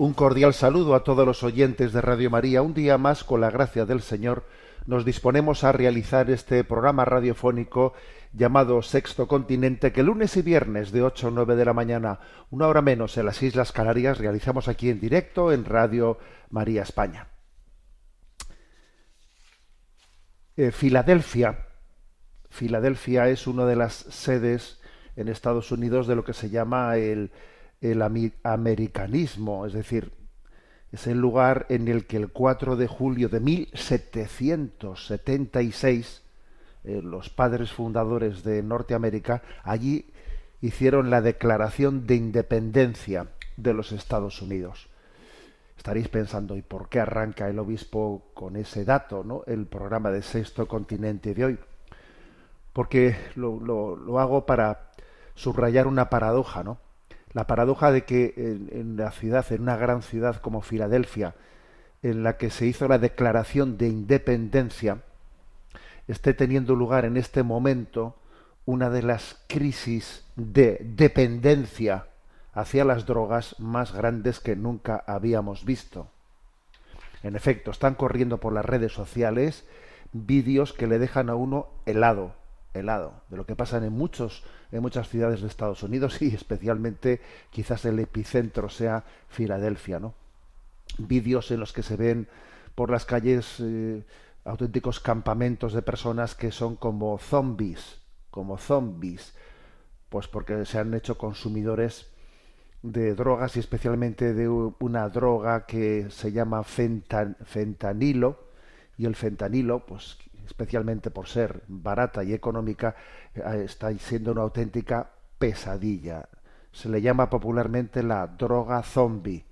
Un cordial saludo a todos los oyentes de Radio María. Un día más, con la gracia del Señor, nos disponemos a realizar este programa radiofónico llamado Sexto Continente, que lunes y viernes de 8 a 9 de la mañana, una hora menos en las Islas Canarias, realizamos aquí en directo en Radio María España. Eh, Filadelfia. Filadelfia es una de las sedes en Estados Unidos de lo que se llama el el americanismo, es decir, es el lugar en el que el 4 de julio de 1776 eh, los padres fundadores de Norteamérica allí hicieron la declaración de independencia de los Estados Unidos. Estaréis pensando, ¿y por qué arranca el obispo con ese dato, ¿no? el programa de Sexto Continente de hoy? Porque lo, lo hago para subrayar una paradoja, ¿no? La paradoja de que en, la ciudad, en una gran ciudad como Filadelfia, en la que se hizo la declaración de independencia, esté teniendo lugar en este momento una de las crisis de dependencia hacia las drogas más grandes que nunca habíamos visto. En efecto, están corriendo por las redes sociales vídeos que le dejan a uno helado, helado, de lo que pasa en muchos en muchas ciudades de Estados Unidos y especialmente quizás el epicentro sea Filadelfia, ¿no? Vídeos en los que se ven por las calles eh, auténticos campamentos de personas que son como zombies, como zombies, pues porque se han hecho consumidores de drogas y especialmente de una droga que se llama fentanilo y el fentanilo pues especialmente por ser barata y económica, eh, está siendo una auténtica pesadilla. Se le llama popularmente la droga zombie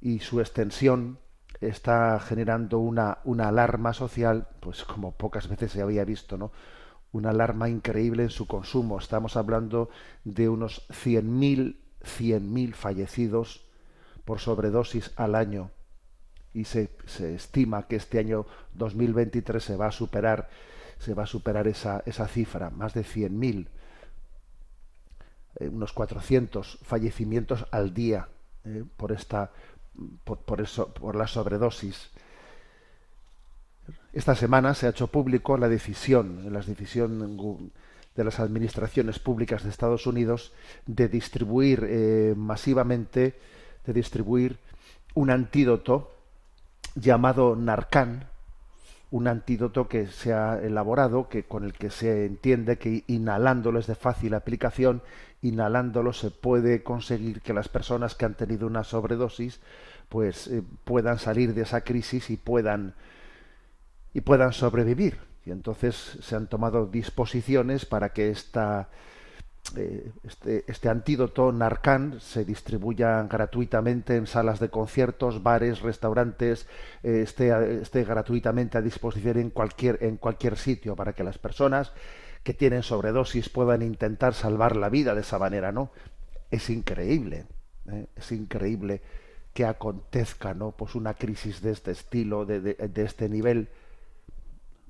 y su extensión está generando una, una alarma social, pues como pocas veces se había visto, ¿no? Una alarma increíble en su consumo. Estamos hablando de unos 100.000 100.000 fallecidos por sobredosis al año y se, se, estima que este año 2023 se va a superar se va a superar esa, esa cifra, más de 100.000, eh, unos 400 fallecimientos al día eh, por esta por, por, eso, por la sobredosis. Esta semana se ha hecho público la decisión, la decisión de las administraciones públicas de Estados Unidos de distribuir eh, masivamente, de distribuir un antídoto llamado Narcan, un antídoto que se ha elaborado, que con el que se entiende que inhalándolo es de fácil aplicación, inhalándolo se puede conseguir que las personas que han tenido una sobredosis, pues eh, puedan salir de esa crisis y puedan y puedan sobrevivir. Y entonces se han tomado disposiciones para que esta este, este, antídoto Narcan se distribuya gratuitamente en salas de conciertos, bares, restaurantes, eh, esté, gratuitamente a disposición en cualquier, en cualquier sitio para que las personas que tienen sobredosis puedan intentar salvar la vida de esa manera, ¿no? Es increíble, ¿eh? es increíble que acontezca, ¿no? Pues una crisis de este estilo, de, de este nivel.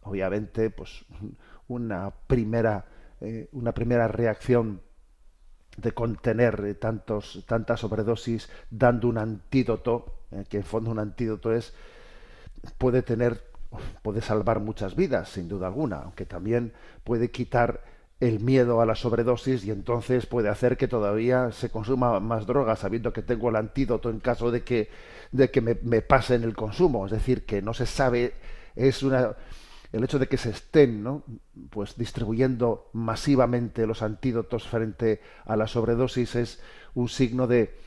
Obviamente, pues una primera eh, una primera reacción de contener eh, tantos, tantas sobredosis dando un antídoto, eh, que en fondo un antídoto es, puede tener, puede salvar muchas vidas, sin duda alguna, aunque también puede quitar el miedo a la sobredosis y entonces puede hacer que todavía se consuma más droga sabiendo que tengo el antídoto en caso de que, de que me, me pase en el consumo. Es decir, que no se sabe, es una el hecho de que se estén ¿no? pues distribuyendo masivamente los antídotos frente a la sobredosis es un signo de,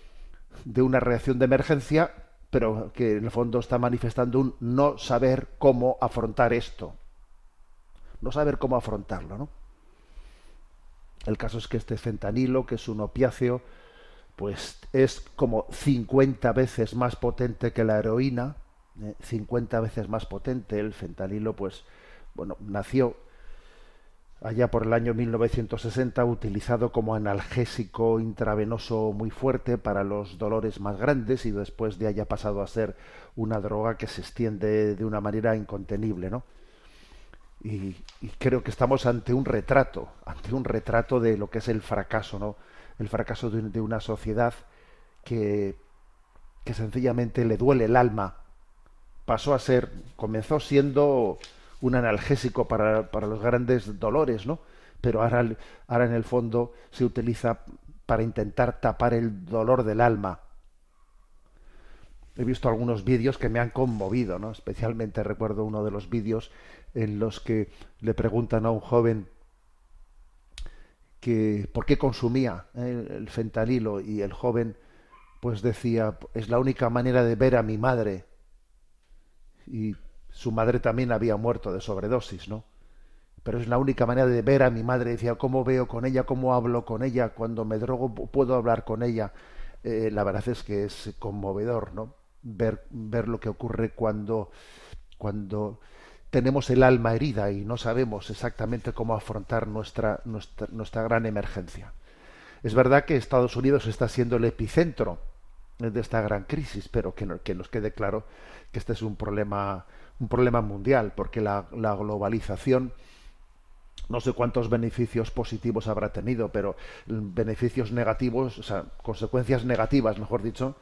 de una reacción de emergencia, pero que en el fondo está manifestando un no saber cómo afrontar esto. No saber cómo afrontarlo, ¿no? El caso es que este fentanilo, que es un opiáceo, pues es como 50 veces más potente que la heroína, 50 ¿eh? veces más potente. El fentanilo, pues, bueno, nació allá por el año 1960 utilizado como analgésico intravenoso muy fuerte para los dolores más grandes y después de haya pasado a ser una droga que se extiende de una manera incontenible, ¿no? Y, creo que estamos ante un retrato, ante un retrato de lo que es el fracaso, ¿no? El fracaso de, una sociedad que, que sencillamente le duele el alma. Pasó a ser, comenzó siendo un analgésico para, los grandes dolores, ¿no? Pero ahora, ahora en el fondo se utiliza para intentar tapar el dolor del alma. He visto algunos vídeos que me han conmovido, ¿no? Especialmente recuerdo uno de los vídeos en los que le preguntan a un joven que por qué consumía eh, el fentanilo y el joven pues decía es la única manera de ver a mi madre y su madre también había muerto de sobredosis no pero es la única manera de ver a mi madre. Decía cómo veo con ella cómo hablo con ella cuando me drogo puedo hablar con ella eh, la verdad es que es conmovedor no ver ver lo que ocurre cuando cuando tenemos el alma herida y no sabemos exactamente cómo afrontar nuestra, nuestra, gran emergencia. Es verdad que Estados Unidos está siendo el epicentro de esta gran crisis, pero que, que nos quede claro que este es un problema, un problema mundial, porque la, globalización no sé cuántos beneficios positivos habrá tenido, pero beneficios negativos, o sea, consecuencias negativas, mejor dicho,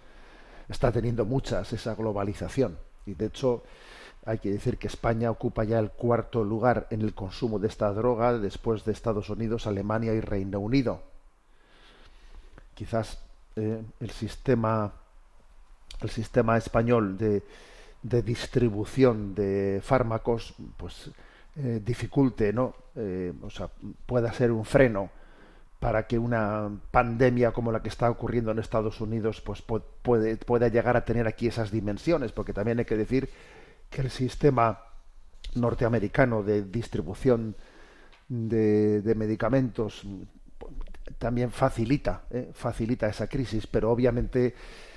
está teniendo muchas esa globalización. Y de hecho, hay que decir que España ocupa ya el cuarto lugar en el consumo de esta droga después de Estados Unidos, Alemania y Reino Unido. Quizás eh, el sistema el sistema español de, de distribución de fármacos pues eh, dificulte no eh, o sea pueda ser un freno para que una pandemia como la que está ocurriendo en Estados Unidos pues puede, pueda llegar a tener aquí esas dimensiones porque también hay que decir que el sistema norteamericano de distribución de, medicamentos también facilita, eh, facilita esa crisis, pero obviamente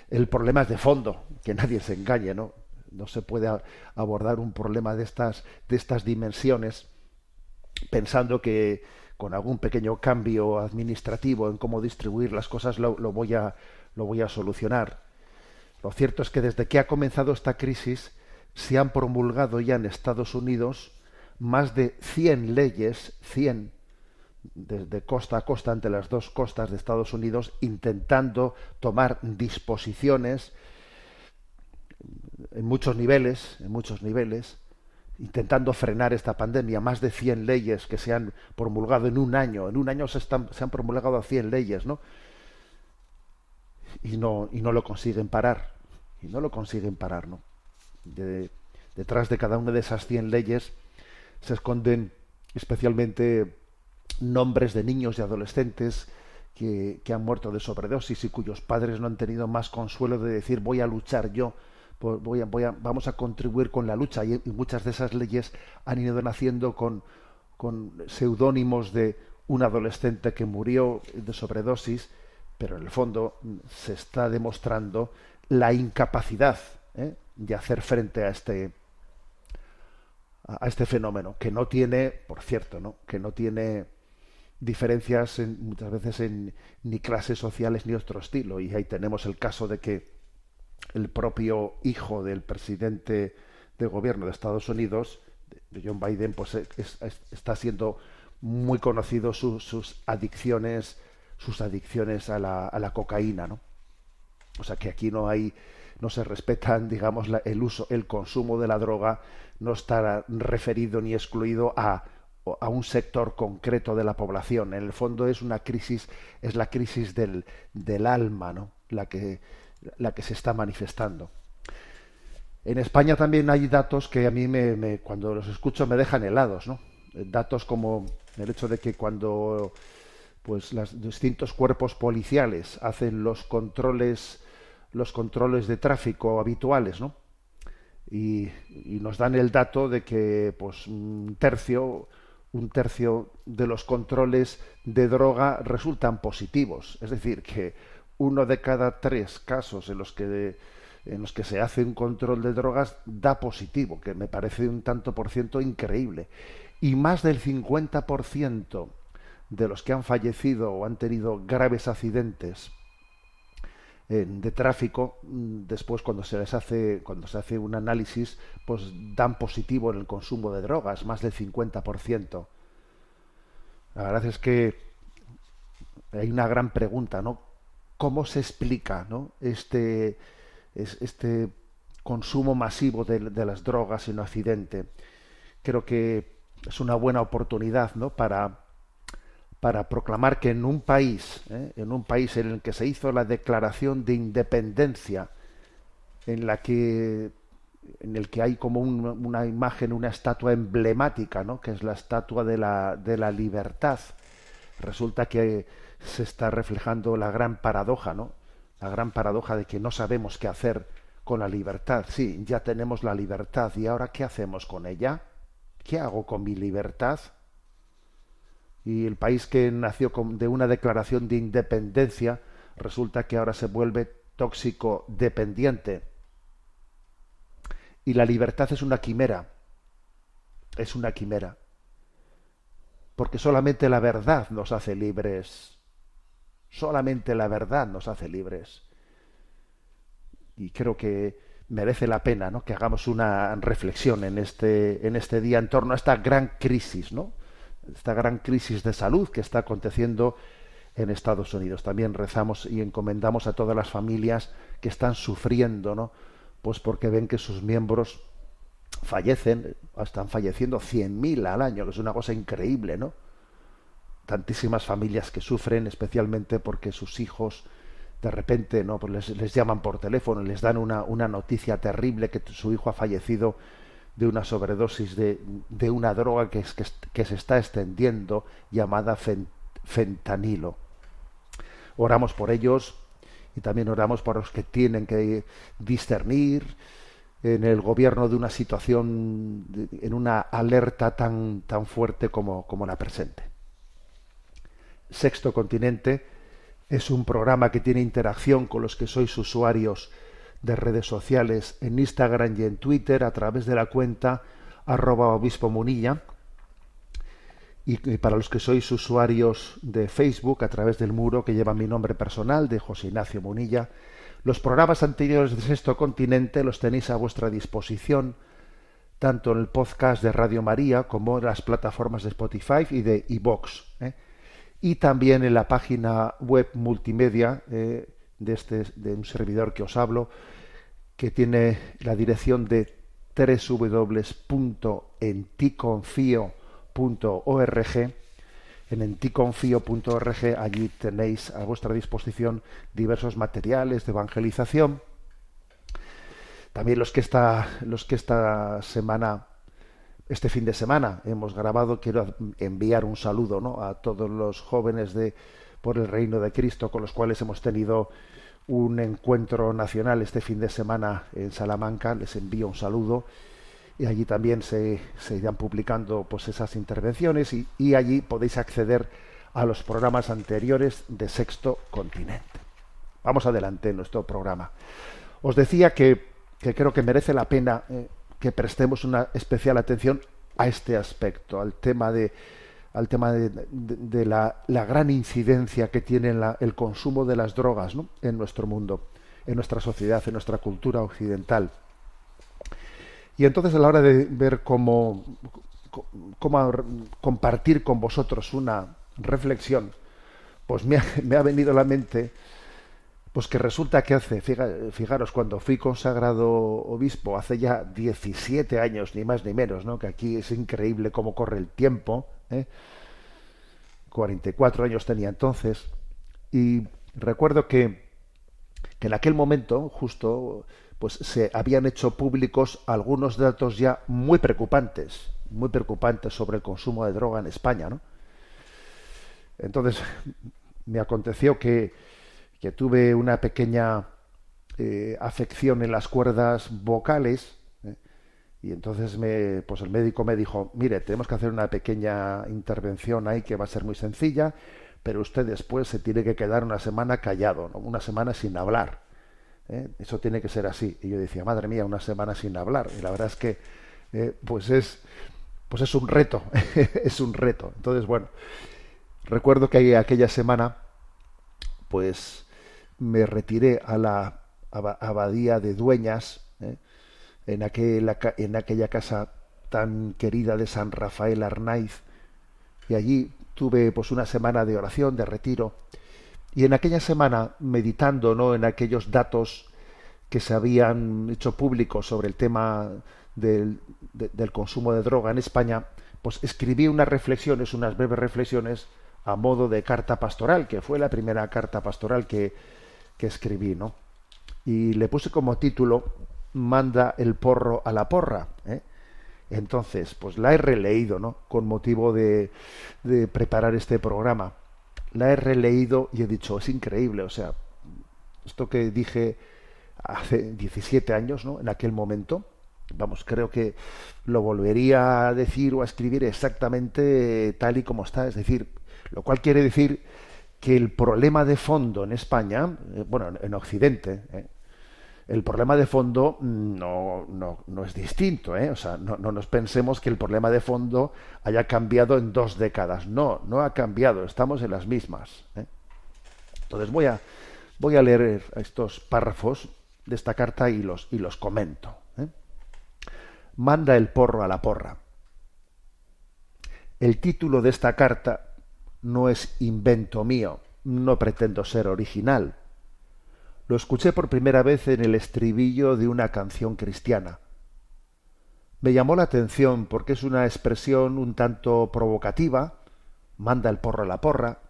el problema es de fondo, que nadie se engañe, ¿no? No se puede abordar un problema de estas, de estas dimensiones pensando que con algún pequeño cambio administrativo en cómo distribuir las cosas lo, voy a, lo voy a solucionar. Lo cierto es que desde que ha comenzado esta crisis se han promulgado ya en Estados Unidos más de 100 leyes, 100 desde costa a costa ante las dos costas de Estados Unidos, intentando tomar disposiciones en muchos niveles, en muchos niveles, intentando frenar esta pandemia. Más de 100 leyes que se han promulgado en un año. En un año se, están, se han promulgado 100 leyes, ¿no? Y no y no lo consiguen parar. Y no lo consiguen parar, ¿no? detrás de cada una de esas 100 leyes se esconden especialmente nombres de niños y adolescentes que, han muerto de sobredosis y cuyos padres no han tenido más consuelo de decir voy a luchar yo, voy a, voy a, vamos a contribuir con la lucha. Y, muchas de esas leyes han ido naciendo con, con seudónimos de un adolescente que murió de sobredosis, pero en el fondo se está demostrando la incapacidad ¿eh? de hacer frente a este a este fenómeno que no tiene por cierto no que no tiene diferencias muchas veces en ni clases sociales ni otro estilo. Y ahí tenemos el caso de que el propio hijo del presidente de gobierno de Estados Unidos de John Biden pues está siendo muy conocido sus adicciones sus adicciones a la, a la cocaína no o sea que aquí no hay no se respetan, digamos, el uso, el consumo de la droga no está referido ni excluido a, a un sector concreto de la población. En el fondo es una crisis, es la crisis del, del alma, ¿no? La que, la que se está manifestando. En España también hay datos que a mí me, cuando los escucho me dejan helados, ¿no? Datos como el hecho de que cuando pues los distintos cuerpos policiales hacen los controles los controles de tráfico habituales, ¿no? Y, nos dan el dato de que pues un tercio un tercio de los controles de droga resultan positivos, es decir, que uno de cada tres casos en los que en los que se hace un control de drogas da positivo, que me parece un tanto por ciento increíble. Y más del 50% de los que han fallecido o han tenido graves accidentes de tráfico, mm, después cuando se les hace, cuando se hace un análisis, pues dan positivo en el consumo de drogas, más del 50%. La verdad es que hay una gran pregunta, ¿no? ¿Cómo se explica ¿no? este, este consumo masivo de, las drogas en un accidente? Creo que es una buena oportunidad ¿no? para, para proclamar que en un país, ¿eh? en un país en el que se hizo la declaración de independencia, en la que en el que hay como una imagen, una estatua emblemática, ¿no? que es la estatua de la, de la libertad. Resulta que se está reflejando la gran paradoja, ¿no? La gran paradoja de que no sabemos qué hacer con la libertad. Sí, ya tenemos la libertad y ahora ¿qué hacemos con ella? ¿Qué hago con mi libertad? Y el país que nació de una declaración de independencia resulta que ahora se vuelve tóxico dependiente. Y la libertad es una quimera. Es una quimera. Porque solamente la verdad nos hace libres. Solamente la verdad nos hace libres. Y creo que merece la pena ¿no? que hagamos una reflexión en este, en este día en torno a esta gran crisis, ¿no? esta gran crisis de salud que está aconteciendo en Estados Unidos. También rezamos y encomendamos a todas las familias que están sufriendo, ¿no? Pues porque ven que sus miembros fallecen, están falleciendo 100.000 al año, que es una cosa increíble, ¿no? Tantísimas familias que sufren, especialmente porque sus hijos de repente no pues les, llaman por teléfono y les dan una, una, noticia terrible que su hijo ha fallecido de una sobredosis de, de una droga que, es, que, se está extendiendo llamada fentanilo. Oramos por ellos y también oramos por los que tienen que discernir en el gobierno de una situación, en una alerta tan, tan fuerte como, como la presente. Sexto Continente es un programa que tiene interacción con los que sois usuarios de redes sociales en Instagram y en Twitter a través de la cuenta arroba obispo munilla y para los que sois usuarios de Facebook a través del muro que lleva mi nombre personal de José Ignacio Munilla. Los programas anteriores de Sexto Continente los tenéis a vuestra disposición tanto en el podcast de Radio María como en las plataformas de Spotify y de iVox. ¿eh? Y también en la página web multimedia eh, de, este, de un servidor que os hablo, que tiene la dirección de www.enticonfio.org. En enticonfio.org allí tenéis a vuestra disposición diversos materiales de evangelización. También los que esta, los que esta semana este fin de semana hemos grabado, quiero enviar un saludo ¿no? a todos los jóvenes de por el reino de Cristo con los cuales hemos tenido un encuentro nacional este fin de semana en Salamanca. Les envío un saludo y allí también se, se irán publicando pues esas intervenciones y, allí podéis acceder a los programas anteriores de Sexto Continente. Vamos adelante en nuestro programa. Os decía que, que creo que merece la pena eh, que prestemos una especial atención a este aspecto, al tema de al tema de, la, gran incidencia que tiene el consumo de las drogas en nuestro mundo, en nuestra sociedad, en nuestra cultura occidental. Y entonces a la hora de ver cómo, cómo compartir con vosotros una reflexión, pues me ha venido a la mente pues que resulta que hace, fijaros, cuando fui consagrado obispo, hace ya 17 años, ni más ni menos, ¿no? Que aquí es increíble cómo corre el tiempo, ¿eh? 44 años tenía entonces, y recuerdo que, que en aquel momento, justo, pues se habían hecho públicos algunos datos ya muy preocupantes, muy preocupantes sobre el consumo de droga en España, ¿no? Entonces me aconteció que, que tuve una pequeña eh, afección en las cuerdas vocales ¿eh? y entonces me, pues el médico me dijo, mire, tenemos que hacer una pequeña intervención ahí que va a ser muy sencilla, pero usted después se tiene que quedar una semana callado, una semana sin hablar. ¿eh? Eso tiene que ser así. Y yo decía, madre mía, una semana sin hablar. Y la verdad es que pues es pues es un reto, es un reto. Entonces, bueno, recuerdo que aquella semana, pues me retiré a la abadía de Dueñas, ¿eh? en, aquella, en aquella casa tan querida de San Rafael Arnaiz, y allí tuve pues una semana de oración, de retiro, y en aquella semana, meditando ¿no? en aquellos datos que se habían hecho públicos sobre el tema del, del consumo de droga en España, pues escribí unas reflexiones, unas breves reflexiones a modo de carta pastoral, que fue la primera carta pastoral que, que escribí, ¿no? Y le puse como título Manda el porro a la porra. ¿eh? Entonces, pues la he releído, ¿no? Con motivo de, de preparar este programa. La he releído y he dicho, es increíble, o sea, esto que dije hace 17 años, ¿no? En aquel momento, vamos, creo que lo volvería a decir o a escribir exactamente tal y como está, es decir, lo cual quiere decir que el problema de fondo en España, eh, bueno, en Occidente, eh, el problema de fondo no, no, no es distinto, ¿eh? o sea, no, no, nos pensemos que el problema de fondo haya cambiado en dos décadas, no, no ha cambiado, estamos en las mismas. Entonces voy a, voy a leer estos párrafos de esta carta y los, y los comento. Manda el porro a la porra. El título de esta carta no es invento mío, no pretendo ser original lo escuché por primera vez en el estribillo de una canción cristiana. Me llamó la atención porque es una expresión un tanto provocativa, manda el porro a la porra,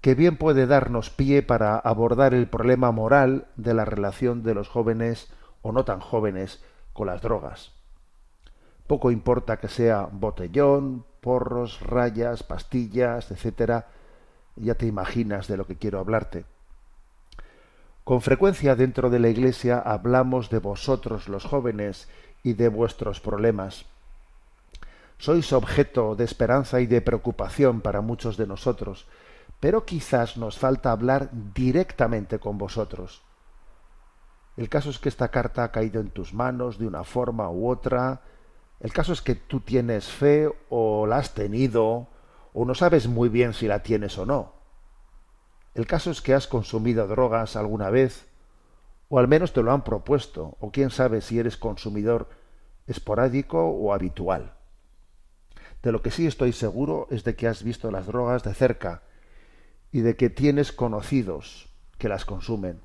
que bien puede darnos pie para abordar el problema moral de la relación de los jóvenes o no tan jóvenes con las drogas. Poco importa que sea botellón, porros, rayas, pastillas, etcétera, ya te imaginas de lo que quiero hablarte. Con frecuencia dentro de la Iglesia hablamos de vosotros los jóvenes y de vuestros problemas. Sois objeto de esperanza y de preocupación para muchos de nosotros, pero quizás nos falta hablar directamente con vosotros. El caso es que esta carta ha caído en tus manos de una forma u otra. El caso es que tú tienes fe o la has tenido o no sabes muy bien si la tienes o no. El caso es que has consumido drogas alguna vez, o al menos te lo han propuesto, o quién sabe si eres consumidor esporádico o habitual. De lo que sí estoy seguro es de que has visto las drogas de cerca y de que tienes conocidos que las consumen.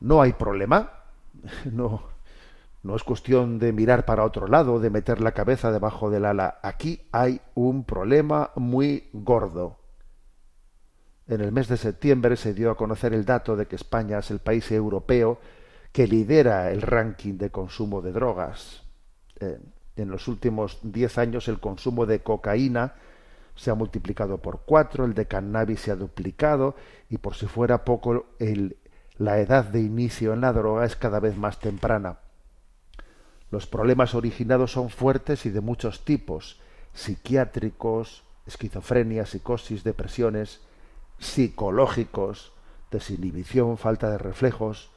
No hay problema. No, no es cuestión de mirar para otro lado, de meter la cabeza debajo del ala. Aquí hay un problema muy gordo. En el mes de septiembre se dio a conocer el dato de que España es el país europeo que lidera el ranking de consumo de drogas. Eh, en los últimos diez años el consumo de cocaína se ha multiplicado por cuatro, el de cannabis se ha duplicado y por si fuera poco el, la edad de inicio en la droga es cada vez más temprana. Los problemas originados son fuertes y de muchos tipos, psiquiátricos, esquizofrenia, psicosis, depresiones, psicológicos, desinhibición, falta de reflejos,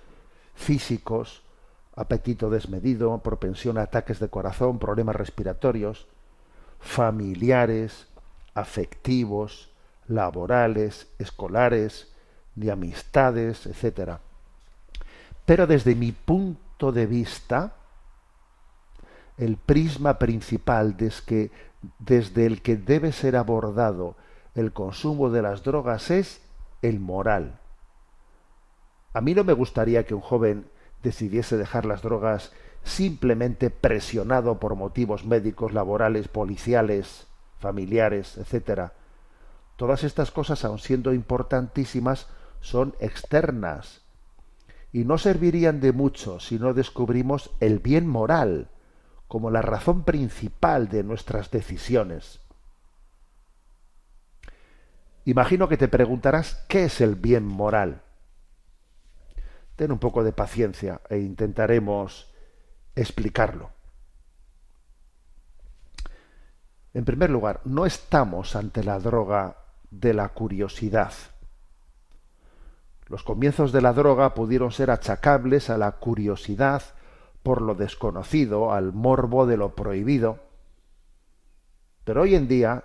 físicos, apetito desmedido, propensión a ataques de corazón, problemas respiratorios, familiares, afectivos, laborales, escolares, de amistades, etc. Pero desde mi punto de vista, el prisma principal desde el que debe ser abordado el consumo de las drogas es el moral. A mí no me gustaría que un joven decidiese dejar las drogas simplemente presionado por motivos médicos, laborales, policiales, familiares, etc. Todas estas cosas, aun siendo importantísimas, son externas y no servirían de mucho si no descubrimos el bien moral como la razón principal de nuestras decisiones. Imagino que te preguntarás qué es el bien moral. Ten un poco de paciencia e intentaremos explicarlo. En primer lugar, no estamos ante la droga de la curiosidad. Los comienzos de la droga pudieron ser achacables a la curiosidad por lo desconocido, al morbo de lo prohibido. Pero hoy en día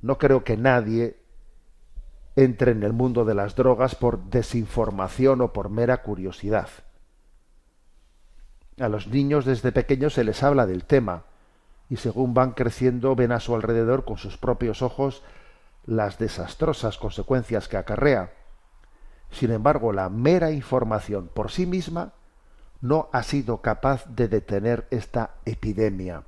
no creo que nadie entre en el mundo de las drogas por desinformación o por mera curiosidad. A los niños desde pequeños se les habla del tema y según van creciendo ven a su alrededor con sus propios ojos las desastrosas consecuencias que acarrea. Sin embargo, la mera información por sí misma no ha sido capaz de detener esta epidemia.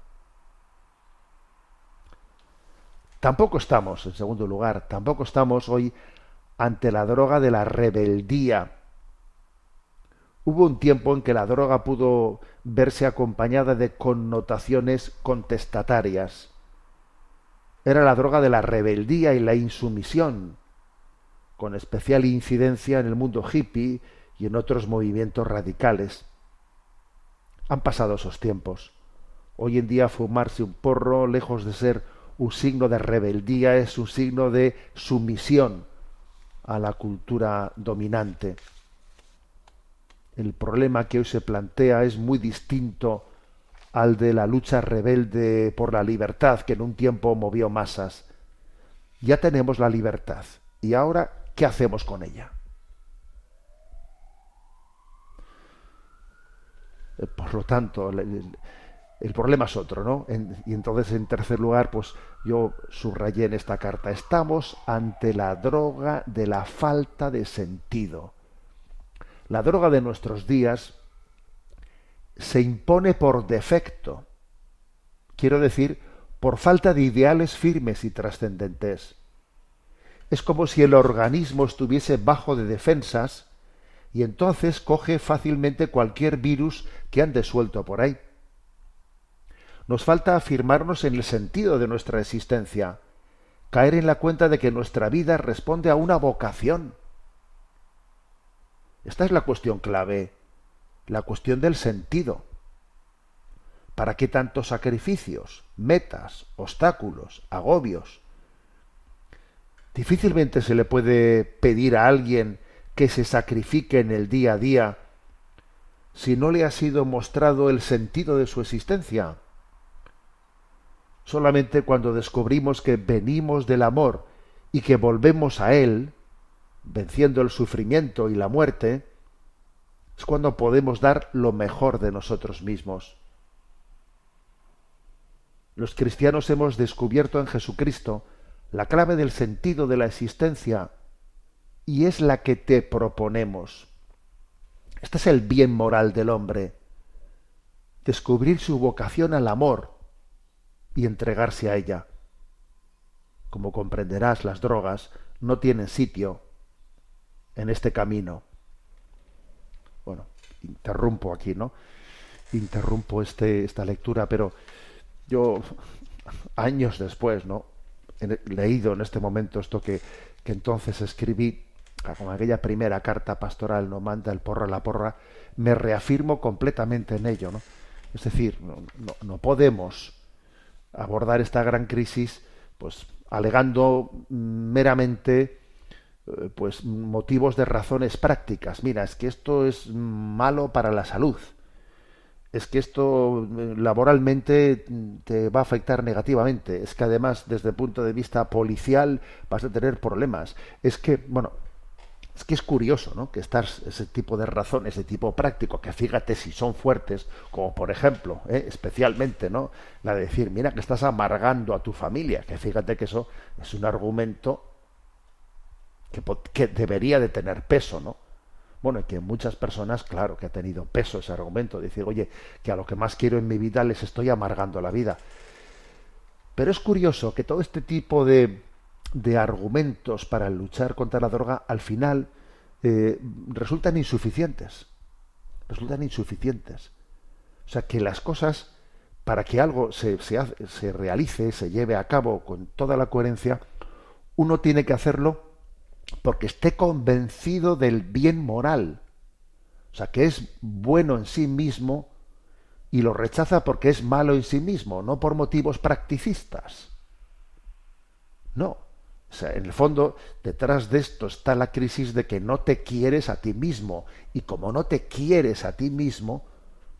Tampoco estamos, en segundo lugar, tampoco estamos hoy ante la droga de la rebeldía. Hubo un tiempo en que la droga pudo verse acompañada de connotaciones contestatarias. Era la droga de la rebeldía y la insumisión, con especial incidencia en el mundo hippie y en otros movimientos radicales. Han pasado esos tiempos. Hoy en día fumarse un porro, lejos de ser un signo de rebeldía, es un signo de sumisión a la cultura dominante. El problema que hoy se plantea es muy distinto al de la lucha rebelde por la libertad que en un tiempo movió masas. Ya tenemos la libertad. ¿Y ahora qué hacemos con ella? Eh, por lo tanto, el problema es otro, ¿no? y entonces, en tercer lugar, pues yo subrayé en esta carta, estamos ante la droga de la falta de sentido. La droga de nuestros días se impone por defecto, quiero decir, por falta de ideales firmes y trascendentes. Es como si el organismo estuviese bajo de defensas y entonces coge fácilmente cualquier virus que han desuelto por ahí. Nos falta afirmarnos en el sentido de nuestra existencia, caer en la cuenta de que nuestra vida responde a una vocación. Esta es la cuestión clave, la cuestión del sentido. ¿Para qué tantos sacrificios, metas, obstáculos, agobios? Difícilmente se le puede pedir a alguien que se sacrifique en el día a día si no le ha sido mostrado el sentido de su existencia. Solamente cuando descubrimos que venimos del amor y que volvemos a Él, venciendo el sufrimiento y la muerte, es cuando podemos dar lo mejor de nosotros mismos. Los cristianos hemos descubierto en Jesucristo la clave del sentido de la existencia y es la que te proponemos. Este es el bien moral del hombre. Descubrir su vocación al amor y entregarse a ella. Como comprenderás, las drogas no tienen sitio en este camino. Bueno, interrumpo aquí, ¿no? Interrumpo este, esta lectura, pero yo años después, ¿no? Leído en este momento esto que, que entonces escribí con aquella primera carta pastoral, no manda el porro a la porra, me reafirmo completamente en ello. ¿no? Es decir, no, podemos abordar esta gran crisis pues alegando meramente eh, pues motivos de razones prácticas. Mira, es que esto es malo para la salud. Es que esto eh, laboralmente te va a afectar negativamente. Es que además, desde el punto de vista policial, vas a tener problemas. Es que, bueno, es que es curioso, ¿no? Que estás ese tipo de razones, ese tipo práctico, que fíjate si son fuertes, como por ejemplo, ¿eh? especialmente, ¿no? La de decir, mira que estás amargando a tu familia, que fíjate que eso es un argumento que, que debería de tener peso, ¿no? Bueno, y que muchas personas, claro, que ha tenido peso ese argumento, de decir, oye, que a lo que más quiero en mi vida les estoy amargando la vida. Pero es curioso que todo este tipo de de argumentos para luchar contra la droga al final eh, resultan insuficientes. Resultan insuficientes. O sea que las cosas, para que algo se, se realice, se lleve a cabo con toda la coherencia, uno tiene que hacerlo porque esté convencido del bien moral. O sea, que es bueno en sí mismo y lo rechaza porque es malo en sí mismo, no por motivos practicistas. No. O sea, en el fondo, detrás de esto está la crisis de que no te quieres a ti mismo. Y como no te quieres a ti mismo,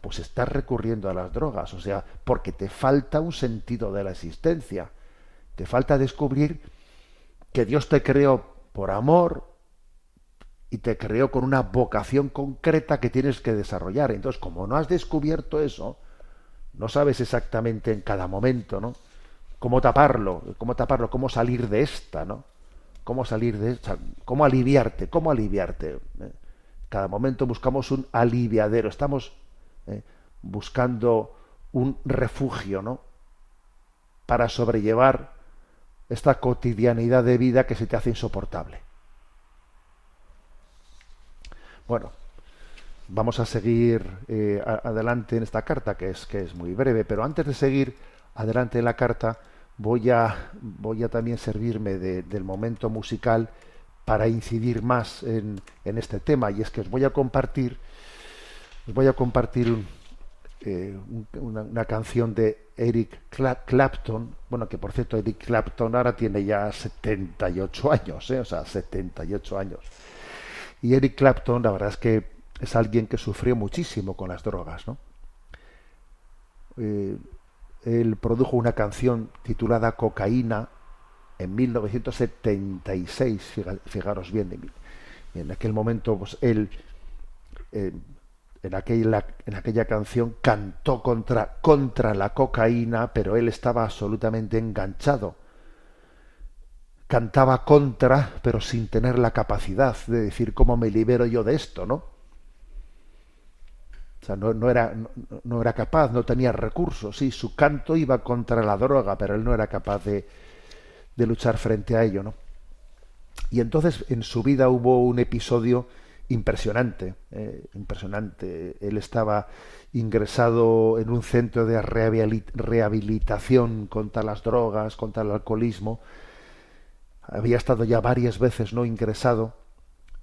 pues estás recurriendo a las drogas. O sea, porque te falta un sentido de la existencia. Te falta descubrir que Dios te creó por amor y te creó con una vocación concreta que tienes que desarrollar. Entonces, como no has descubierto eso, no sabes exactamente en cada momento, ¿no? Cómo taparlo, cómo taparlo, cómo salir de esta, ¿no? Cómo salir de esta, cómo aliviarte, cómo aliviarte. ¿eh? Cada momento buscamos un aliviadero, estamos ¿eh? buscando un refugio, ¿no? Para sobrellevar esta cotidianidad de vida que se te hace insoportable. Bueno, vamos a seguir eh, adelante en esta carta, que es, que es muy breve, pero antes de seguir adelante en la carta, voy a, voy a también servirme del momento musical para incidir más en, en, este tema, y es que os voy a compartir, os voy a compartir un, eh, una, canción de Eric Clapton, bueno, que por cierto Eric Clapton ahora tiene ya 78 años, ¿eh? o sea, 78 años. Y Eric Clapton, la verdad es que es alguien que sufrió muchísimo con las drogas, ¿no? Eh, él produjo una canción titulada Cocaína en 1976, fijaros bien, en aquel momento pues él en aquella, canción cantó contra, contra la cocaína, pero él estaba absolutamente enganchado. Cantaba contra, pero sin tener la capacidad de decir cómo me libero yo de esto, ¿no? O sea, no, era, no, era capaz, no tenía recursos. Sí, su canto iba contra la droga, pero él no era capaz de, de luchar frente a ello, ¿no? Y entonces en su vida hubo un episodio impresionante, eh, impresionante. Él estaba ingresado en un centro de rehabilitación contra las drogas, contra el alcoholismo. Había estado ya varias veces no ingresado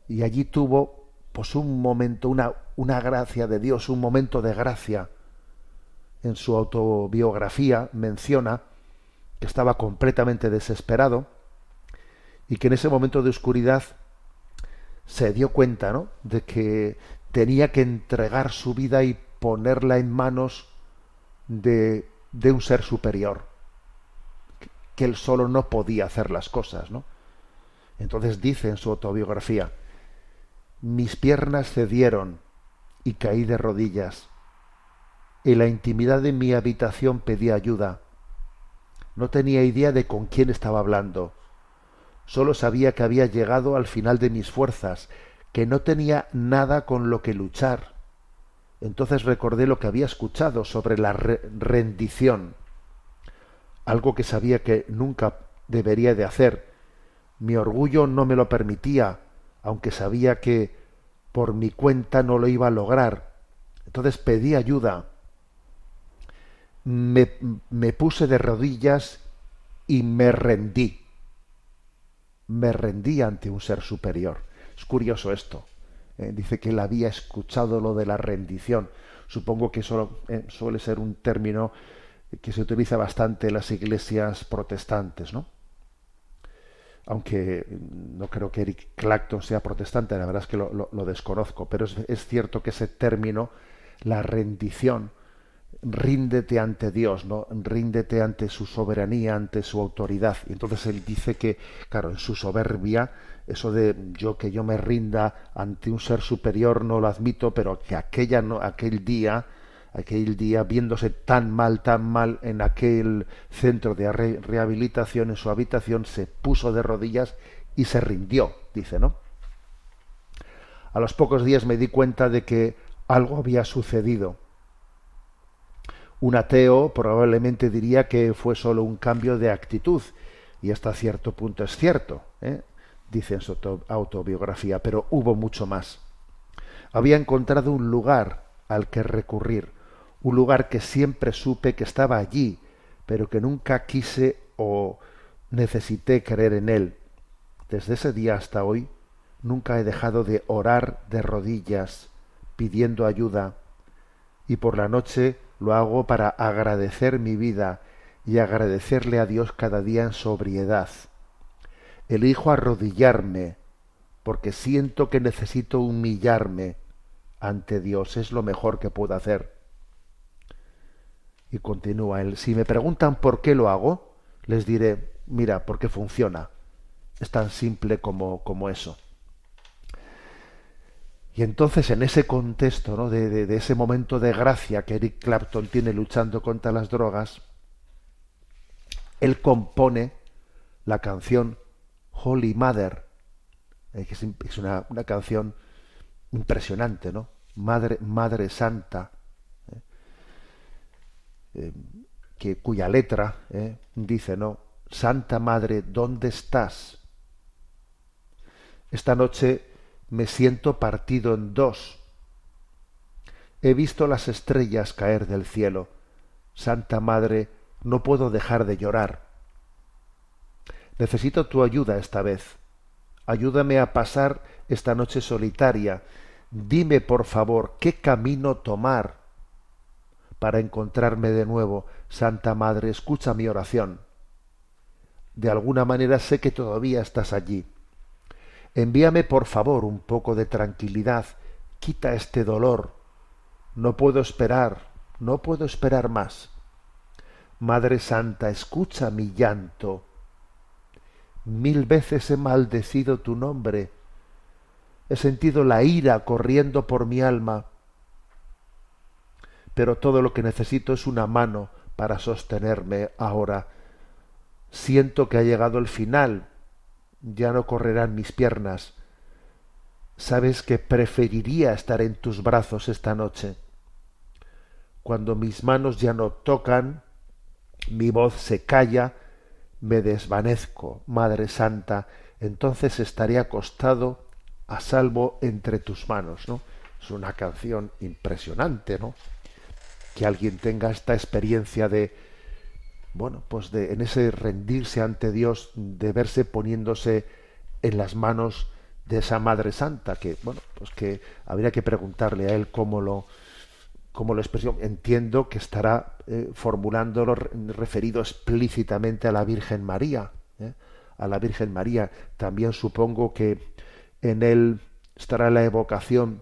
y allí tuvo pues un momento, una, una gracia de Dios, un momento de gracia. En su autobiografía menciona que estaba completamente desesperado y que en ese momento de oscuridad se dio cuenta ¿no? de que tenía que entregar su vida y ponerla en manos de, de un ser superior, que él solo no podía hacer las cosas. ¿no? Entonces dice en su autobiografía, mis piernas cedieron y caí de rodillas. En la intimidad de mi habitación pedí ayuda. No tenía idea de con quién estaba hablando. Solo sabía que había llegado al final de mis fuerzas, que no tenía nada con lo que luchar. Entonces recordé lo que había escuchado sobre la rendición, algo que sabía que nunca debería de hacer. Mi orgullo no me lo permitía, aunque sabía que por mi cuenta no lo iba a lograr. Entonces pedí ayuda. Me, me puse de rodillas y me rendí me rendí ante un ser superior. Es curioso esto. Eh, dice que él había escuchado lo de la rendición. Supongo que eso eh, suele ser un término que se utiliza bastante en las iglesias protestantes, ¿no? Aunque no creo que Eric Clapton sea protestante, la verdad es que lo, desconozco, pero es cierto que ese término, la rendición, ríndete ante Dios, ¿no? Ríndete ante su soberanía, ante su autoridad. Y entonces él dice que, claro, en su soberbia, eso de yo que yo me rinda ante un ser superior no lo admito, pero que aquella no, aquel día, aquel día viéndose tan mal, tan mal en aquel centro de rehabilitación en su habitación, se puso de rodillas y se rindió, dice, ¿no? A los pocos días me di cuenta de que algo había sucedido un ateo probablemente diría que fue solo un cambio de actitud, y hasta cierto punto es cierto, ¿eh? dice en su autobiografía, pero hubo mucho más. Había encontrado un lugar al que recurrir, un lugar que siempre supe que estaba allí, pero que nunca quise o necesité creer en él. Desde ese día hasta hoy, nunca he dejado de orar de rodillas, pidiendo ayuda, y por la noche lo hago para agradecer mi vida y agradecerle a Dios cada día en sobriedad. Elijo arrodillarme, porque siento que necesito humillarme ante Dios, es lo mejor que puedo hacer. Y continúa él, si me preguntan por qué lo hago, les diré, mira, porque funciona. Es tan simple como, como eso. Y entonces en ese contexto ¿no? de, de, ese momento de gracia que Eric Clapton tiene luchando contra las drogas, él compone la canción Holy Mother, eh, que es, una, una, canción impresionante, ¿no? Madre, Madre Santa, ¿eh? Eh, que, cuya letra dice, ¿no? Santa Madre, ¿dónde estás? Esta noche me siento partido en dos. He visto las estrellas caer del cielo. Santa Madre, no puedo dejar de llorar. Necesito tu ayuda esta vez. Ayúdame a pasar esta noche solitaria. Dime, por favor, qué camino tomar para encontrarme de nuevo. Santa Madre, escucha mi oración. De alguna manera sé que todavía estás allí Envíame por favor un poco de tranquilidad, quita este dolor. No puedo esperar, no puedo esperar más. Madre Santa, escucha mi llanto. Mil veces he maldecido tu nombre. He sentido la ira corriendo por mi alma. Pero todo lo que necesito es una mano para sostenerme ahora. Siento que ha llegado el final ya no correrán mis piernas. Sabes que preferiría estar en tus brazos esta noche. Cuando mis manos ya no tocan, mi voz se calla, me desvanezco, Madre Santa, entonces estaré acostado a salvo entre tus manos, ¿no? Es una canción impresionante, ¿no? Que alguien tenga esta experiencia de bueno, pues de, en ese rendirse ante Dios, de verse poniéndose en las manos de esa Madre Santa, que, bueno, pues que habría que preguntarle a él cómo lo, cómo lo expresión. Entiendo que estará eh, formulándolo referido explícitamente a la Virgen María, ¿eh? a la Virgen María. También supongo que en él estará la evocación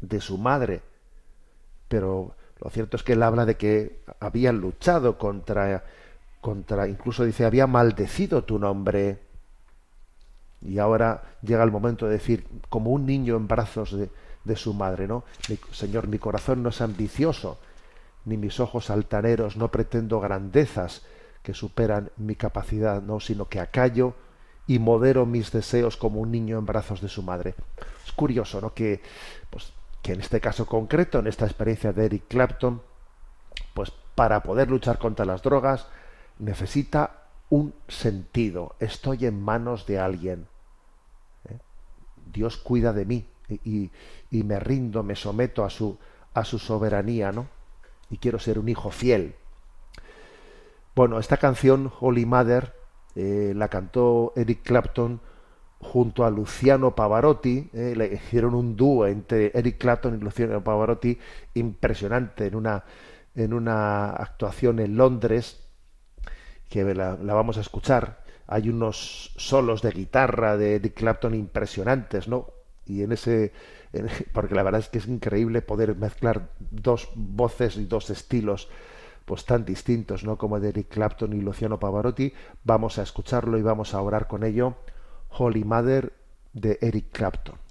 de su madre, pero lo cierto es que él habla de que habían luchado contra, contra, incluso dice, había maldecido tu nombre. Y ahora llega el momento de decir, como un niño en brazos de, de su madre, ¿no? Señor, mi corazón no es ambicioso, ni mis ojos altaneros, no pretendo grandezas que superan mi capacidad, no, sino que acallo y modero mis deseos como un niño en brazos de su madre. Es curioso, ¿no? Que pues, que en este caso concreto, en esta experiencia de Eric Clapton, pues para poder luchar contra las drogas necesita un sentido. Estoy en manos de alguien. ¿eh? Dios cuida de mí y, y, me rindo, me someto a su, a su soberanía, ¿no? Y quiero ser un hijo fiel. Bueno, esta canción, Holy Mother, eh, la cantó Eric Clapton junto a Luciano Pavarotti, eh, le hicieron un dúo entre Eric Clapton y Luciano Pavarotti impresionante en una, en una actuación en Londres que la, vamos a escuchar. Hay unos solos de guitarra de Eric Clapton impresionantes, ¿no? Y en ese, porque la verdad es que es increíble poder mezclar dos voces y dos estilos pues tan distintos, ¿no? Como de Eric Clapton y Luciano Pavarotti. Vamos a escucharlo y vamos a orar con ello Holy Mother de Eric Clapton.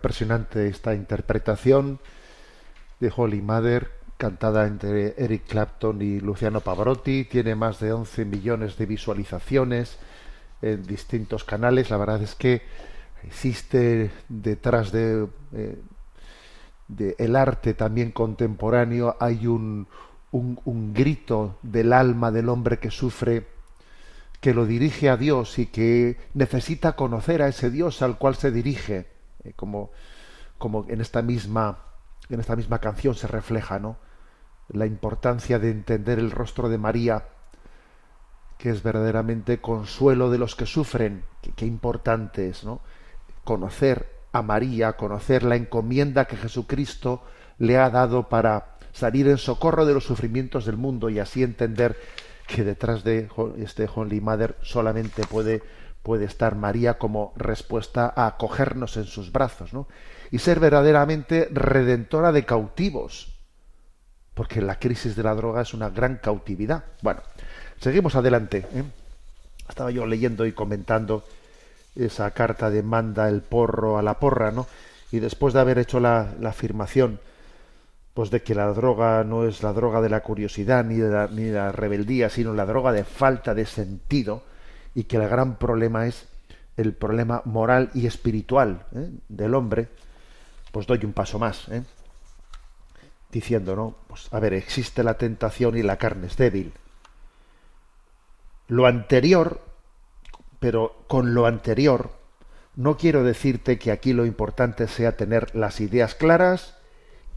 Impresionante esta interpretación de Holy Mother, cantada entre Eric Clapton y Luciano Pavarotti. Tiene más de 11 millones de visualizaciones en distintos canales. La verdad es que existe detrás de, eh, de el arte también contemporáneo hay un, un, un grito del alma del hombre que sufre que lo dirige a Dios y que necesita conocer a ese Dios al cual se dirige, eh, como, como en esta misma en esta misma canción se refleja, ¿no? La importancia de entender el rostro de María, que es verdaderamente consuelo de los que sufren. Qué, importante es, ¿no? Conocer a María, conocer la encomienda que Jesucristo le ha dado para salir en socorro de los sufrimientos del mundo y así entender que detrás de este Holy Mother solamente puede, puede estar María como respuesta a acogernos en sus brazos, ¿no? Y ser verdaderamente redentora de cautivos, porque la crisis de la droga es una gran cautividad. Bueno, seguimos adelante. ¿eh? Estaba yo leyendo y comentando esa carta de manda el porro a la porra, ¿no? Y después de haber hecho la, la afirmación, pues de que la droga no es la droga de la curiosidad ni de la, ni de la rebeldía, sino la droga de falta de sentido, y que el gran problema es el problema moral y espiritual ¿eh? del hombre, pues doy un paso más, ¿eh? diciendo, ¿no? Pues a ver, existe la tentación y la carne es débil. Lo anterior, pero con lo anterior, no quiero decirte que aquí lo importante sea tener las ideas claras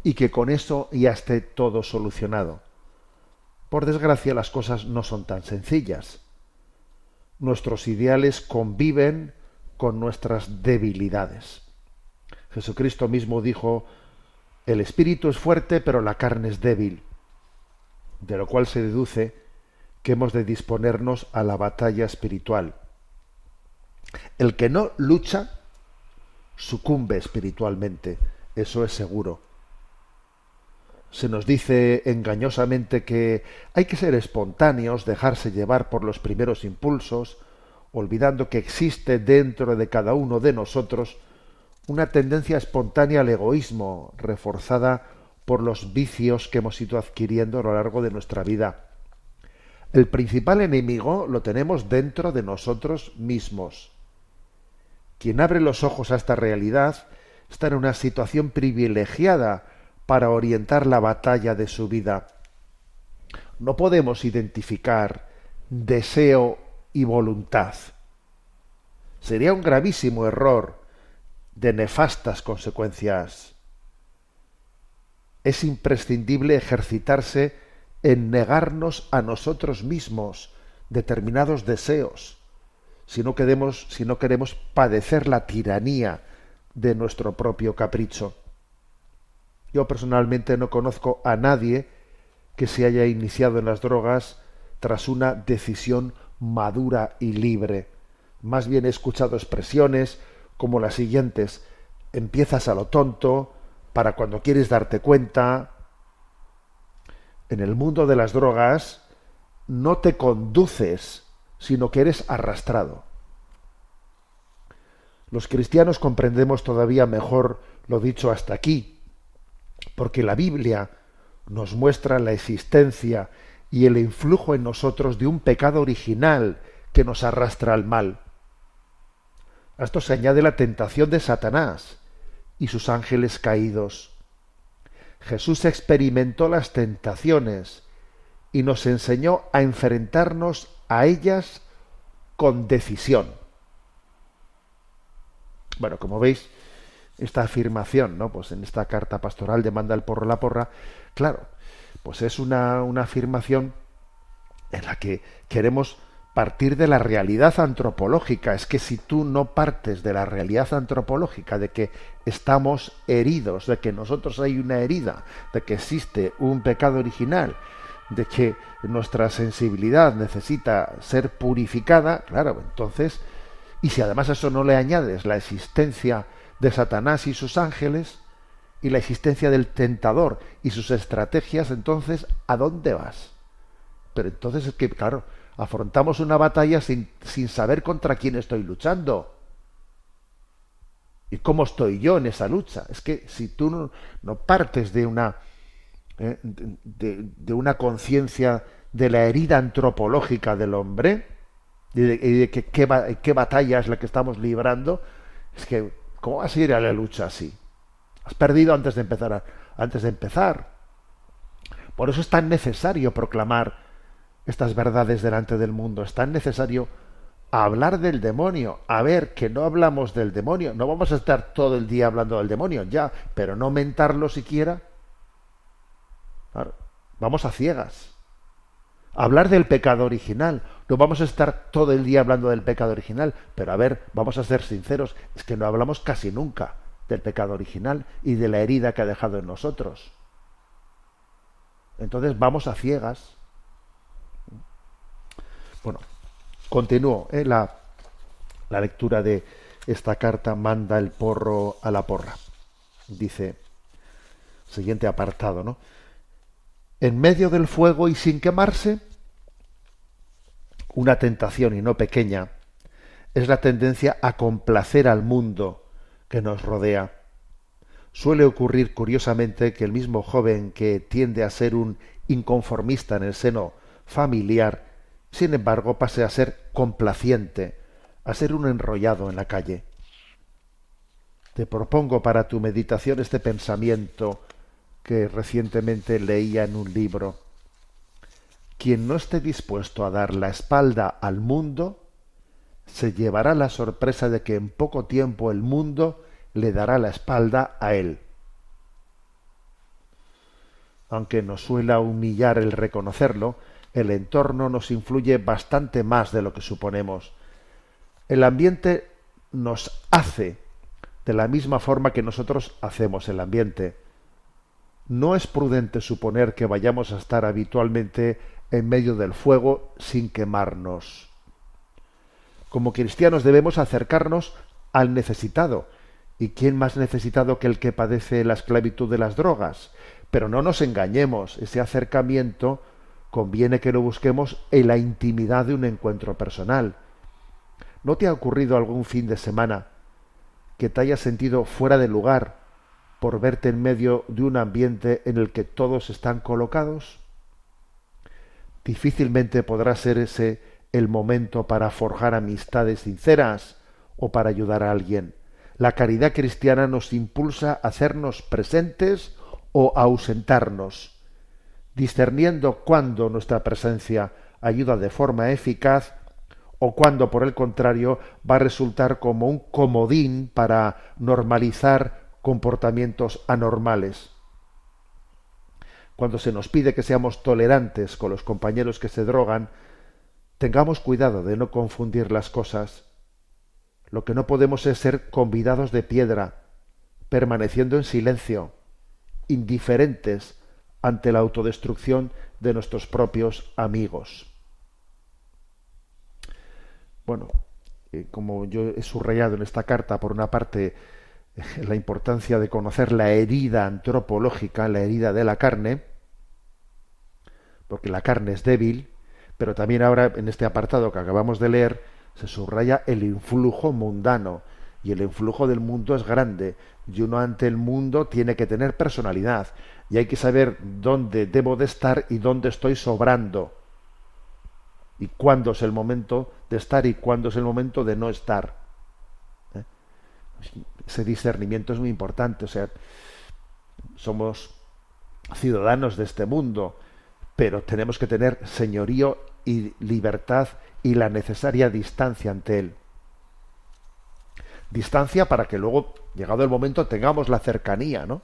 y que con eso ya esté todo solucionado. Por desgracia las cosas no son tan sencillas. Nuestros ideales conviven con nuestras debilidades. Jesucristo mismo dijo, el espíritu es fuerte, pero la carne es débil, de lo cual se deduce que hemos de disponernos a la batalla espiritual. El que no lucha sucumbe espiritualmente, eso es seguro. Se nos dice engañosamente que hay que ser espontáneos, dejarse llevar por los primeros impulsos, olvidando que existe dentro de cada uno de nosotros una tendencia espontánea al egoísmo, reforzada por los vicios que hemos ido adquiriendo a lo largo de nuestra vida. El principal enemigo lo tenemos dentro de nosotros mismos. Quien abre los ojos a esta realidad está en una situación privilegiada para orientar la batalla de su vida. No podemos identificar deseo y voluntad. Sería un gravísimo error de nefastas consecuencias. Es imprescindible ejercitarse en negarnos a nosotros mismos determinados deseos, si no queremos, si no queremos padecer la tiranía de nuestro propio capricho. Yo personalmente no conozco a nadie que se haya iniciado en las drogas tras una decisión madura y libre. Más bien he escuchado expresiones como las siguientes. Empiezas a lo tonto, para cuando quieres darte cuenta. En el mundo de las drogas no te conduces, sino que eres arrastrado. Los cristianos comprendemos todavía mejor lo dicho hasta aquí, porque la Biblia nos muestra la existencia y el influjo en nosotros de un pecado original que nos arrastra al mal. A esto se añade la tentación de Satanás y sus ángeles caídos. Jesús experimentó las tentaciones y nos enseñó a enfrentarnos a ellas con decisión. Bueno, como veis, esta afirmación, ¿no? Pues en esta carta pastoral de manda el porro la porra, claro, pues es una, una afirmación en la que queremos partir de la realidad antropológica. Es que si tú no partes de la realidad antropológica, de que estamos heridos, de que nosotros hay una herida, de que existe un pecado original, de que nuestra sensibilidad necesita ser purificada, claro, entonces, y si además a eso no le añades la existencia de Satanás y sus ángeles, y la existencia del tentador y sus estrategias, entonces, ¿a dónde vas? Pero entonces es que, claro, afrontamos una batalla sin, sin saber contra quién estoy luchando. ¿Y cómo estoy yo en esa lucha? Es que si tú no, no partes de una, eh, de, una conciencia de la herida antropológica del hombre, y de, qué batalla es la que estamos librando, es que, ¿cómo vas a ir a la lucha así? Has perdido antes de empezar. Antes de empezar. Por eso es tan necesario proclamar estas verdades delante del mundo. Es tan necesario hablar del demonio. A ver, que no hablamos del demonio. No vamos a estar todo el día hablando del demonio, ya, pero no mentarlo siquiera. Vamos a ciegas. Hablar del pecado original. No vamos a estar todo el día hablando del pecado original, pero a ver, vamos a ser sinceros, es que no hablamos casi nunca del pecado original y de la herida que ha dejado en nosotros. Entonces vamos a ciegas. Bueno, continúo ¿eh? la, la lectura de esta carta, manda el porro a la porra. Dice, siguiente apartado, ¿no? En medio del fuego y sin quemarse, una tentación y no pequeña es la tendencia a complacer al mundo que nos rodea. Suele ocurrir curiosamente que el mismo joven que tiende a ser un inconformista en el seno familiar, sin embargo pase a ser complaciente, a ser un enrollado en la calle. Te propongo para tu meditación este pensamiento que recientemente leía en un libro. Quien no esté dispuesto a dar la espalda al mundo, se llevará la sorpresa de que en poco tiempo el mundo le dará la espalda a él. Aunque nos suela humillar el reconocerlo, el entorno nos influye bastante más de lo que suponemos. El ambiente nos hace de la misma forma que nosotros hacemos el ambiente. No es prudente suponer que vayamos a estar habitualmente en medio del fuego sin quemarnos. Como cristianos debemos acercarnos al necesitado. ¿Y quién más necesitado que el que padece la esclavitud de las drogas? Pero no nos engañemos, ese acercamiento conviene que lo busquemos en la intimidad de un encuentro personal. ¿No te ha ocurrido algún fin de semana que te hayas sentido fuera de lugar por verte en medio de un ambiente en el que todos están colocados? Difícilmente podrá ser ese el momento para forjar amistades sinceras o para ayudar a alguien. La caridad cristiana nos impulsa a hacernos presentes o a ausentarnos, discerniendo cuándo nuestra presencia ayuda de forma eficaz o cuando, por el contrario, va a resultar como un comodín para normalizar comportamientos anormales. Cuando se nos pide que seamos tolerantes con los compañeros que se drogan, tengamos cuidado de no confundir las cosas. Lo que no podemos es ser convidados de piedra, permaneciendo en silencio, indiferentes ante la autodestrucción de nuestros propios amigos. Bueno, eh, como yo he subrayado en esta carta, por una parte, la importancia de conocer la herida antropológica, la herida de la carne, porque la carne es débil, pero también ahora en este apartado que acabamos de leer se subraya el influjo mundano, y el influjo del mundo es grande, y uno ante el mundo tiene que tener personalidad, y hay que saber dónde debo de estar y dónde estoy sobrando, y cuándo es el momento de estar y cuándo es el momento de no estar ese discernimiento es muy importante. O sea, somos ciudadanos de este mundo, pero tenemos que tener señorío y libertad y la necesaria distancia ante él. Distancia para que luego, llegado el momento, tengamos la cercanía, ¿no?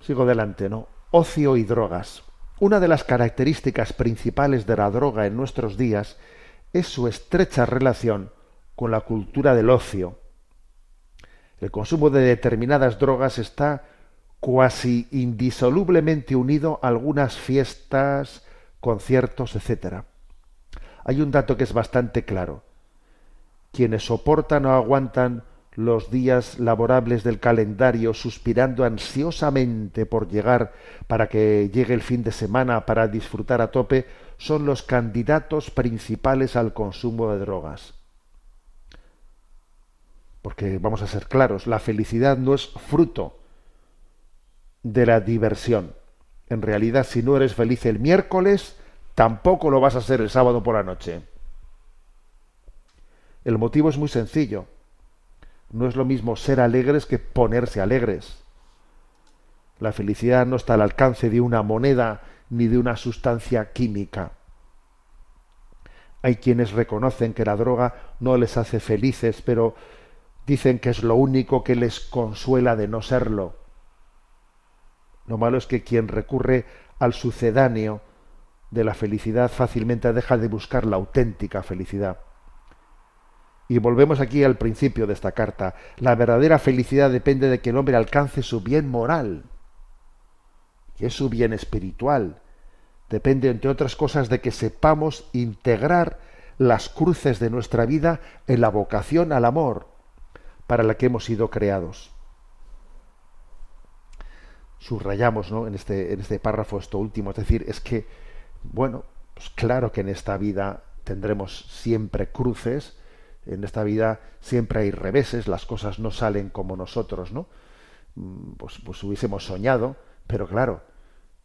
Sigo adelante, ¿no? Ocio y drogas. Una de las características principales de la droga en nuestros días es su estrecha relación con la cultura del ocio. El consumo de determinadas drogas está cuasi indisolublemente unido a algunas fiestas, conciertos, etc. Hay un dato que es bastante claro. Quienes soportan o aguantan los días laborables del calendario suspirando ansiosamente por llegar para que llegue el fin de semana para disfrutar a tope son los candidatos principales al consumo de drogas. Porque vamos a ser claros, la felicidad no es fruto de la diversión. En realidad, si no eres feliz el miércoles, tampoco lo vas a ser el sábado por la noche. El motivo es muy sencillo. No es lo mismo ser alegres que ponerse alegres. La felicidad no está al alcance de una moneda ni de una sustancia química. Hay quienes reconocen que la droga no les hace felices, pero dicen que es lo único que les consuela de no serlo. Lo malo es que quien recurre al sucedáneo de la felicidad fácilmente deja de buscar la auténtica felicidad. Y volvemos aquí al principio de esta carta. La verdadera felicidad depende de que el hombre alcance su bien moral, que es su bien espiritual. Depende, entre otras cosas, de que sepamos integrar las cruces de nuestra vida en la vocación al amor para la que hemos sido creados. Subrayamos ¿no? en, este, en este párrafo esto último, es decir, es que, bueno, pues claro que en esta vida tendremos siempre cruces, en esta vida siempre hay reveses, las cosas no salen como nosotros, ¿no? Mm, pues, pues hubiésemos soñado, pero claro,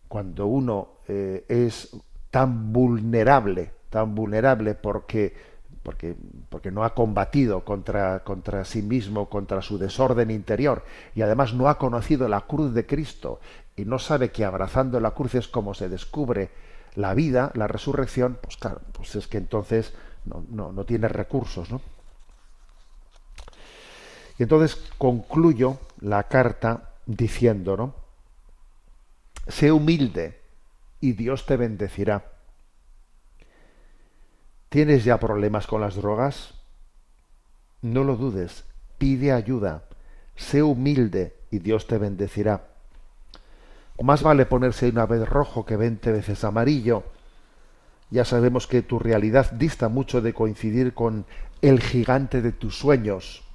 cuando uno eh, es tan vulnerable, tan vulnerable porque porque, porque no ha combatido contra, contra sí mismo, contra su desorden interior, y además no ha conocido la cruz de Cristo, y no sabe que abrazando la cruz es como se descubre la vida, la resurrección, pues claro, pues es que entonces no, no, no tiene recursos, ¿no? Y entonces concluyo la carta diciendo, ¿no? Sé humilde y Dios te bendecirá. ¿Tienes ya problemas con las drogas? No lo dudes, pide ayuda, sé humilde y Dios te bendecirá. Más vale ponerse una vez rojo que veinte veces amarillo. Ya sabemos que tu realidad dista mucho de coincidir con el gigante de tus sueños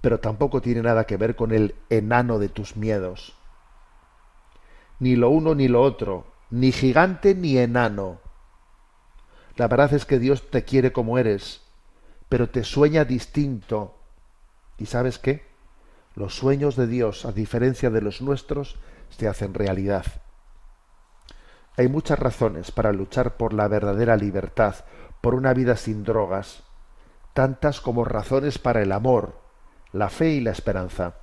pero tampoco tiene nada que ver con el enano de tus miedos. Ni lo uno ni lo otro, ni gigante ni enano. La verdad es que Dios te quiere como eres, pero te sueña distinto. ¿Y sabes qué? Los sueños de Dios, a diferencia de los nuestros, se hacen realidad. Hay muchas razones para luchar por la verdadera libertad, por una vida sin drogas, tantas como razones para el amor, la fe y la esperanza.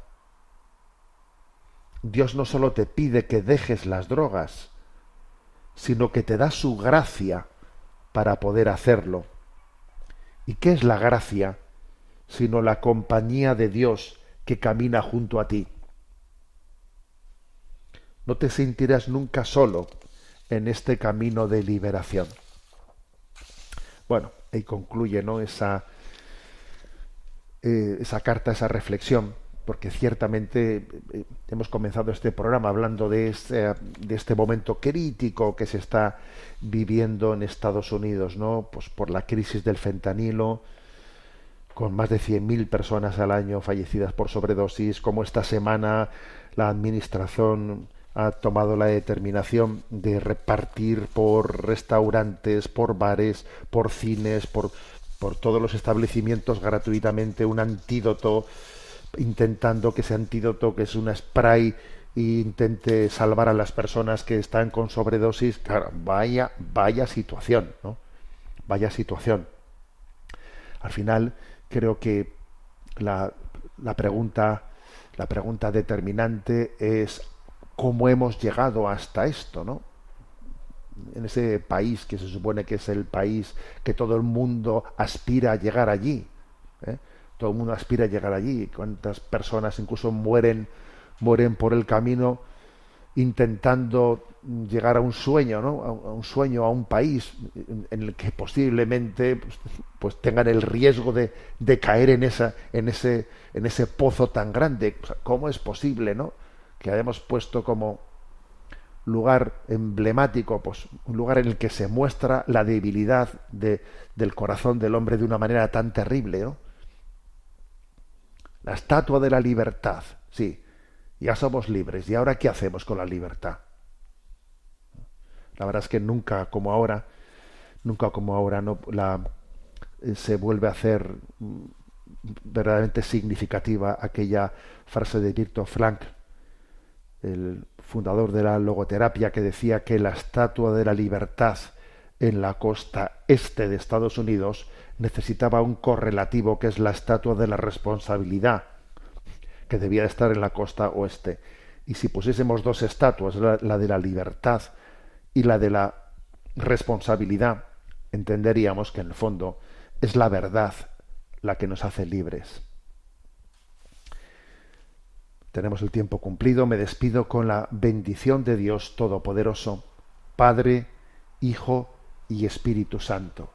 Dios no solo te pide que dejes las drogas, sino que te da su gracia para poder hacerlo. ¿Y qué es la gracia? Sino la compañía de Dios que camina junto a ti. No te sentirás nunca solo en este camino de liberación. Bueno, ahí concluye ¿no? esa, eh, esa carta, esa reflexión, porque ciertamente eh, hemos comenzado este programa hablando de este, de este momento crítico que se está viviendo en Estados Unidos, ¿no? Pues por la crisis del fentanilo, con más de 100.000 personas al año fallecidas por sobredosis, como esta semana la administración ha tomado la determinación de repartir por restaurantes, por bares, por cines, por por todos los establecimientos gratuitamente un antídoto, intentando que ese antídoto, que es una spray, intente salvar a las personas que están con sobredosis. Claro, vaya, vaya situación, ¿no? Vaya situación. Al final, creo que la, la pregunta, la pregunta determinante es cómo hemos llegado hasta esto, ¿no? en ese país que se supone que es el país que todo el mundo aspira a llegar allí. ¿eh? Todo el mundo aspira a llegar allí. Cuántas personas incluso mueren, mueren por el camino intentando llegar a un sueño, ¿no? A, un sueño, a un país en, el que posiblemente pues, pues, tengan el riesgo de, de, caer en esa, en ese, en ese pozo tan grande. ¿Cómo es posible, no? Que hayamos puesto como lugar emblemático, pues un lugar en el que se muestra la debilidad de, del corazón del hombre de una manera tan terrible, ¿no? La estatua de la libertad, sí, ya somos libres. ¿Y ahora qué hacemos con la libertad? La verdad es que nunca como ahora, nunca como ahora no la eh, se vuelve a hacer mm, verdaderamente significativa aquella frase de Victor Frank, el fundador de la logoterapia, que decía que la estatua de la libertad en la costa este de Estados Unidos necesitaba un correlativo que es la estatua de la responsabilidad, que debía estar en la costa oeste. Y si pusiésemos dos estatuas, la, de la libertad y la de la responsabilidad, entenderíamos que en el fondo es la verdad la que nos hace libres. Tenemos el tiempo cumplido, me despido con la bendición de Dios Todopoderoso, Padre, Hijo y Espíritu Santo.